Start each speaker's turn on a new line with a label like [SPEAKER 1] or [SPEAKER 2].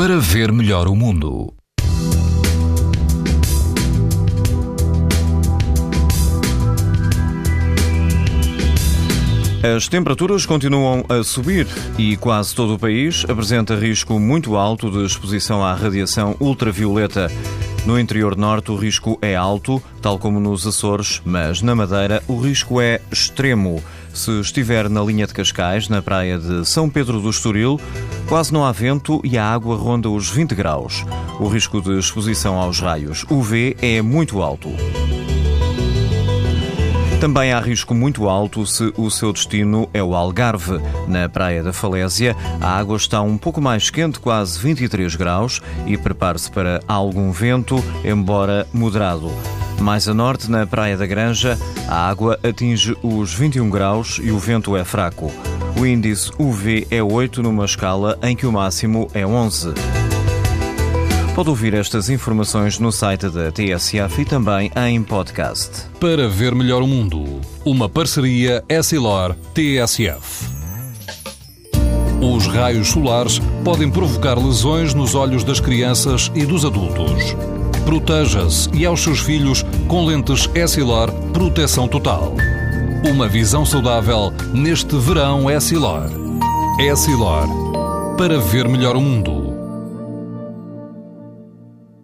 [SPEAKER 1] para ver melhor o mundo.
[SPEAKER 2] As temperaturas continuam a subir e quase todo o país apresenta risco muito alto de exposição à radiação ultravioleta. No interior norte, o risco é alto, tal como nos Açores, mas na Madeira o risco é extremo. Se estiver na linha de Cascais, na praia de São Pedro do Estoril, quase não há vento e a água ronda os 20 graus. O risco de exposição aos raios UV é muito alto. Também há risco muito alto se o seu destino é o Algarve. Na Praia da Falésia, a água está um pouco mais quente, quase 23 graus, e prepare-se para algum vento, embora moderado. Mais a norte, na Praia da Granja, a água atinge os 21 graus e o vento é fraco. O índice UV é 8 numa escala em que o máximo é 11. Pode ouvir estas informações no site da TSF e também em podcast.
[SPEAKER 1] Para ver melhor o mundo, uma parceria Essilor-TSF. Os raios solares podem provocar lesões nos olhos das crianças e dos adultos. Proteja-se e aos seus filhos com lentes Essilor Proteção Total. Uma visão saudável neste verão Essilor. Essilor. Para ver melhor o mundo.